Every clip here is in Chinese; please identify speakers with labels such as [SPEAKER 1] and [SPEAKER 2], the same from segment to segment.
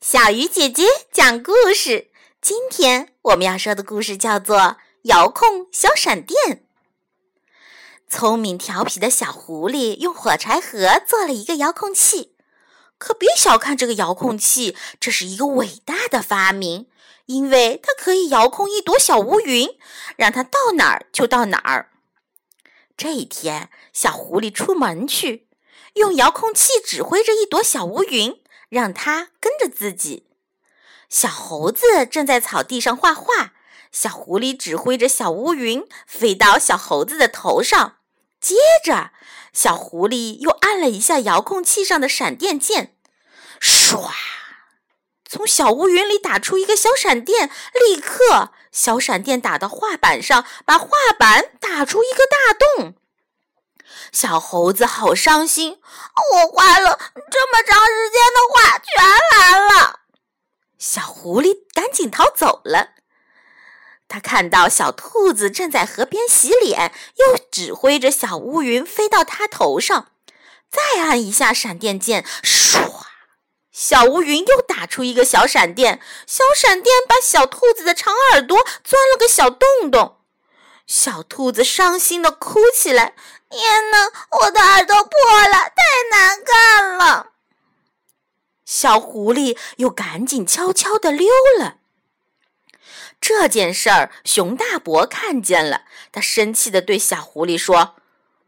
[SPEAKER 1] 小鱼姐姐讲故事。今天我们要说的故事叫做《遥控小闪电》。聪明调皮的小狐狸用火柴盒做了一个遥控器，可别小看这个遥控器，这是一个伟大的发明，因为它可以遥控一朵小乌云，让它到哪儿就到哪儿。这一天，小狐狸出门去，用遥控器指挥着一朵小乌云。让它跟着自己。小猴子正在草地上画画，小狐狸指挥着小乌云飞到小猴子的头上。接着，小狐狸又按了一下遥控器上的闪电键，唰，从小乌云里打出一个小闪电，立刻，小闪电打到画板上，把画板打出一个大洞。小猴子好伤心，我画了这么长时间的画全蓝了。小狐狸赶紧逃走了。他看到小兔子正在河边洗脸，又指挥着小乌云飞到它头上，再按一下闪电键，唰，小乌云又打出一个小闪电，小闪电把小兔子的长耳朵钻了个小洞洞。小兔子伤心的哭起来：“天哪，我的耳朵破了，太难看了！”小狐狸又赶紧悄悄的溜了。这件事儿，熊大伯看见了，他生气的对小狐狸说：“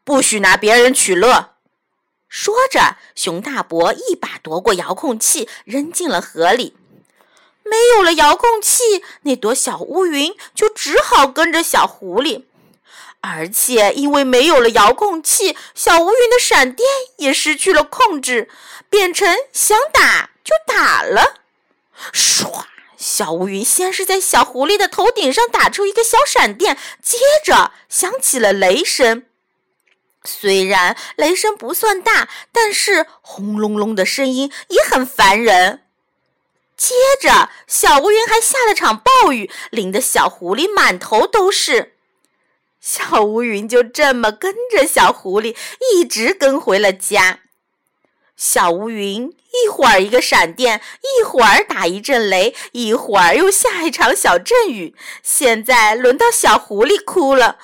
[SPEAKER 1] 不许拿别人取乐！”说着，熊大伯一把夺过遥控器，扔进了河里。没有了遥控器，那朵小乌云就只好跟着小狐狸。而且因为没有了遥控器，小乌云的闪电也失去了控制，变成想打就打了。小乌云先是在小狐狸的头顶上打出一个小闪电，接着响起了雷声。虽然雷声不算大，但是轰隆隆的声音也很烦人。接着，小乌云还下了场暴雨，淋得小狐狸满头都是。小乌云就这么跟着小狐狸，一直跟回了家。小乌云一会儿一个闪电，一会儿打一阵雷，一会儿又下一场小阵雨。现在轮到小狐狸哭了。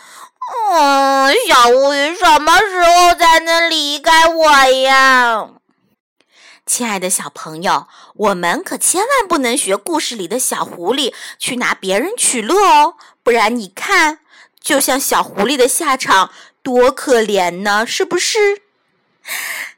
[SPEAKER 1] 嗯，小乌云什么时候才能离开我呀？亲爱的小朋友，我们可千万不能学故事里的小狐狸去拿别人取乐哦，不然你看，就像小狐狸的下场多可怜呢，是不是？